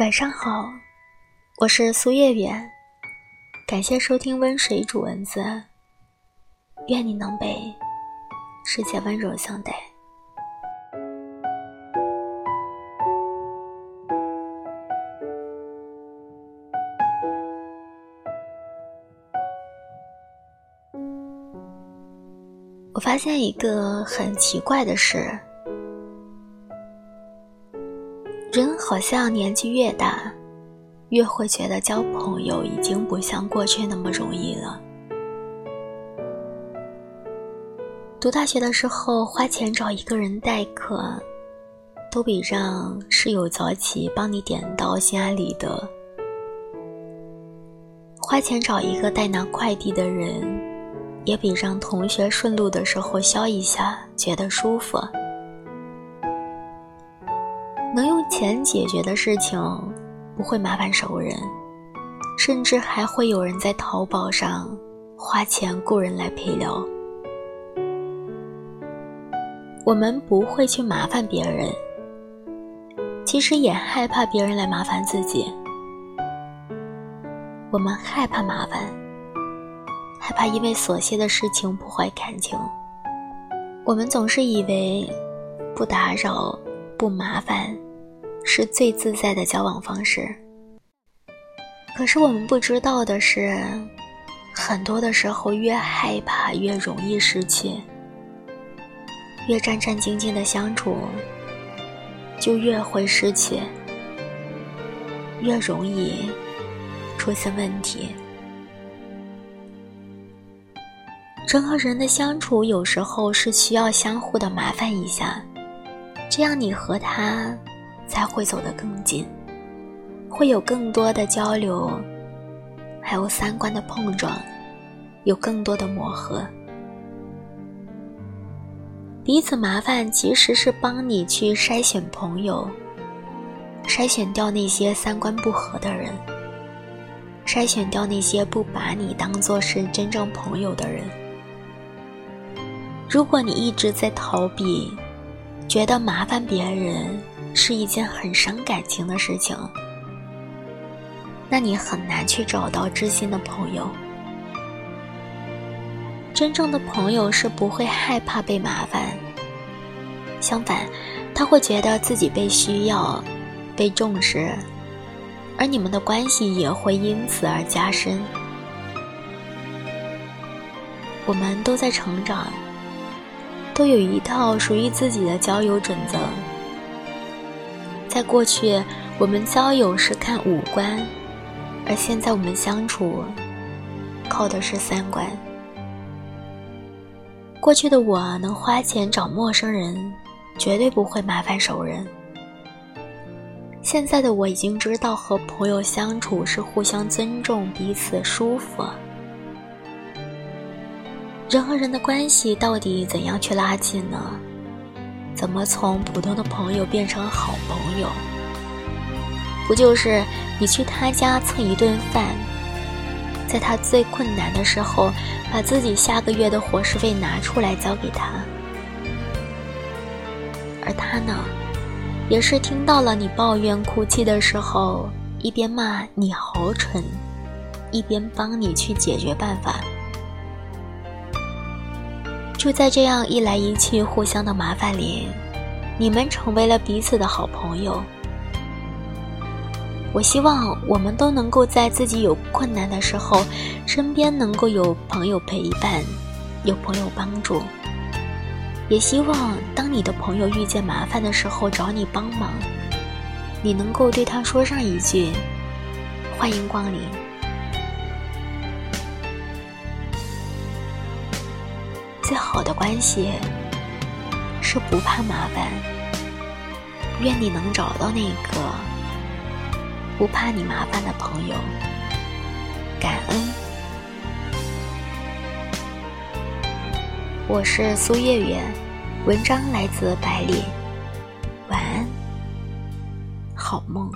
晚上好，我是苏月月，感谢收听温水煮蚊子，愿你能被世界温柔相待。我发现一个很奇怪的事。人好像年纪越大，越会觉得交朋友已经不像过去那么容易了。读大学的时候，花钱找一个人代课，都比让室友早起帮你点到心安理得；花钱找一个代拿快递的人，也比让同学顺路的时候消一下觉得舒服。能用钱解决的事情，不会麻烦熟人，甚至还会有人在淘宝上花钱雇人来陪聊。我们不会去麻烦别人，其实也害怕别人来麻烦自己。我们害怕麻烦，害怕因为琐屑的事情破坏感情。我们总是以为不打扰。不麻烦，是最自在的交往方式。可是我们不知道的是，很多的时候越害怕越容易失去，越战战兢兢的相处，就越会失去，越容易出现问题。人和人的相处，有时候是需要相互的麻烦一下。这样，你和他才会走得更近，会有更多的交流，还有三观的碰撞，有更多的磨合。彼此麻烦，其实是帮你去筛选朋友，筛选掉那些三观不合的人，筛选掉那些不把你当做是真正朋友的人。如果你一直在逃避，觉得麻烦别人是一件很伤感情的事情，那你很难去找到知心的朋友。真正的朋友是不会害怕被麻烦，相反，他会觉得自己被需要、被重视，而你们的关系也会因此而加深。我们都在成长。都有一套属于自己的交友准则。在过去，我们交友是看五官，而现在我们相处靠的是三观。过去的我能花钱找陌生人，绝对不会麻烦熟人。现在的我已经知道和朋友相处是互相尊重，彼此舒服。人和人的关系到底怎样去拉近呢？怎么从普通的朋友变成好朋友？不就是你去他家蹭一顿饭，在他最困难的时候，把自己下个月的伙食费拿出来交给他，而他呢，也是听到了你抱怨哭泣的时候，一边骂你好蠢，一边帮你去解决办法。就在这样一来一去、互相的麻烦里，你们成为了彼此的好朋友。我希望我们都能够在自己有困难的时候，身边能够有朋友陪伴，有朋友帮助。也希望当你的朋友遇见麻烦的时候找你帮忙，你能够对他说上一句：“欢迎光临。”好的关系是不怕麻烦。愿你能找到那个不怕你麻烦的朋友。感恩。我是苏月月，文章来自百里。晚安，好梦。